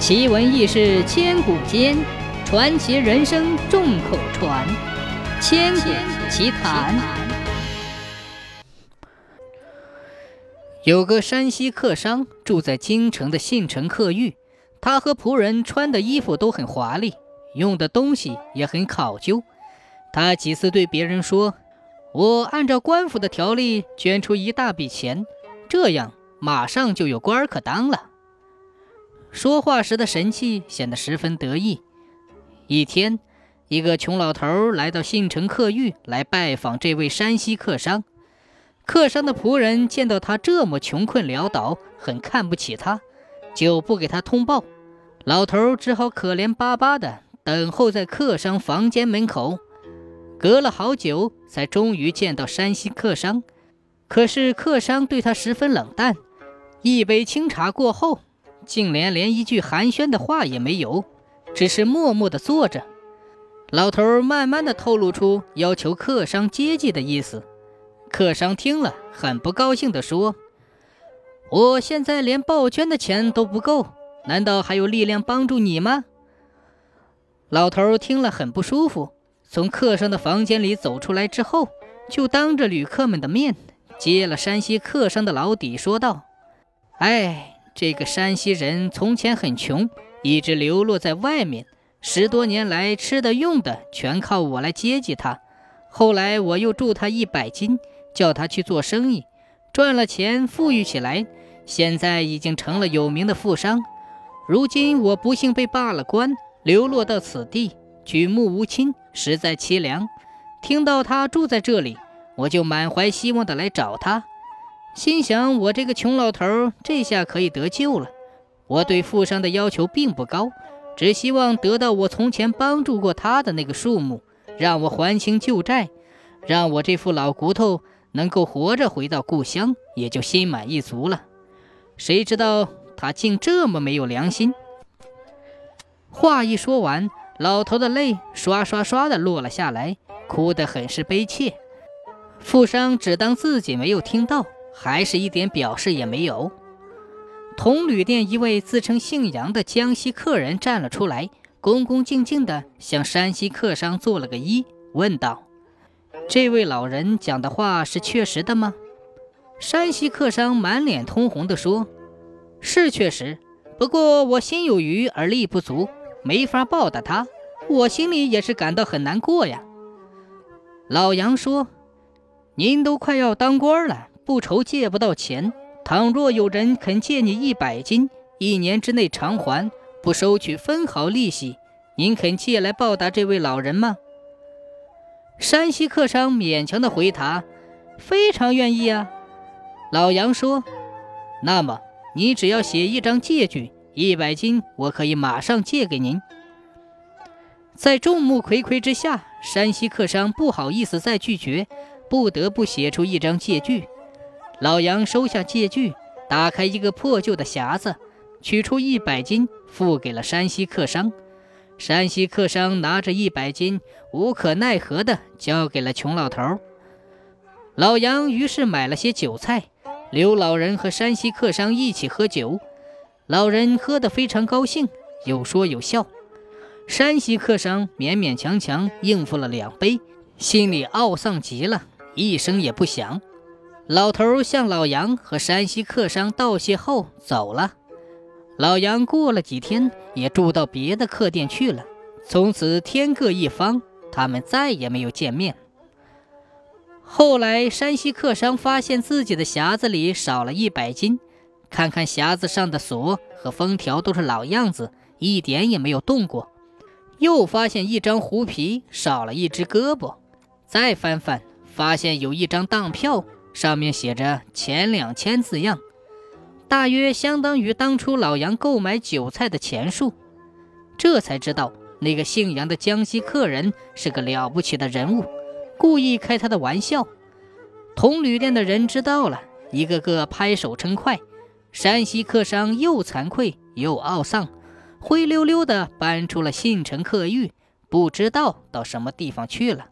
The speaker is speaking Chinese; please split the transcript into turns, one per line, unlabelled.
奇闻异事千古间，传奇人生众口传。千古奇谈。有个山西客商住在京城的信城客寓，他和仆人穿的衣服都很华丽，用的东西也很考究。他几次对别人说：“我按照官府的条例捐出一大笔钱，这样马上就有官可当了。”说话时的神气显得十分得意。一天，一个穷老头来到信城客寓来拜访这位山西客商。客商的仆人见到他这么穷困潦倒，很看不起他，就不给他通报。老头只好可怜巴巴的等候在客商房间门口。隔了好久，才终于见到山西客商。可是客商对他十分冷淡。一杯清茶过后。竟连连一句寒暄的话也没有，只是默默地坐着。老头慢慢地透露出要求客商接济的意思。客商听了，很不高兴地说：“我现在连报捐的钱都不够，难道还有力量帮助你吗？”老头听了很不舒服，从客商的房间里走出来之后，就当着旅客们的面揭了山西客商的老底，说道：“哎。”这个山西人从前很穷，一直流落在外面，十多年来吃的用的全靠我来接济他。后来我又助他一百金，叫他去做生意，赚了钱富裕起来，现在已经成了有名的富商。如今我不幸被罢了官，流落到此地，举目无亲，实在凄凉。听到他住在这里，我就满怀希望的来找他。心想，我这个穷老头这下可以得救了。我对富商的要求并不高，只希望得到我从前帮助过他的那个数目，让我还清旧债，让我这副老骨头能够活着回到故乡，也就心满意足了。谁知道他竟这么没有良心！话一说完，老头的泪刷刷刷的落了下来，哭得很是悲切。富商只当自己没有听到。还是一点表示也没有。同旅店一位自称姓杨的江西客人站了出来，恭恭敬敬地向山西客商做了个揖，问道：“这位老人讲的话是确实的吗？”山西客商满脸通红地说：“是确实，不过我心有余而力不足，没法报答他，我心里也是感到很难过呀。”老杨说：“您都快要当官了。”不愁借不到钱。倘若有人肯借你一百金，一年之内偿还，不收取分毫利息，您肯借来报答这位老人吗？山西客商勉强的回答：“非常愿意啊。”老杨说：“那么你只要写一张借据，一百金，我可以马上借给您。”在众目睽睽之下，山西客商不好意思再拒绝，不得不写出一张借据。老杨收下借据，打开一个破旧的匣子，取出一百金，付给了山西客商。山西客商拿着一百金，无可奈何地交给了穷老头。老杨于是买了些酒菜，留老人和山西客商一起喝酒。老人喝得非常高兴，有说有笑。山西客商勉勉强强应付了两杯，心里懊丧极了，一声也不响。老头向老杨和山西客商道谢后走了。老杨过了几天也住到别的客店去了，从此天各一方，他们再也没有见面。后来山西客商发现自己的匣子里少了一百斤，看看匣子上的锁和封条都是老样子，一点也没有动过。又发现一张狐皮少了一只胳膊，再翻翻，发现有一张当票。上面写着“钱两千”字样，大约相当于当初老杨购买韭菜的钱数。这才知道那个姓杨的江西客人是个了不起的人物，故意开他的玩笑。同旅店的人知道了，一个个拍手称快。山西客商又惭愧又懊丧，灰溜溜地搬出了信城客寓，不知道到什么地方去了。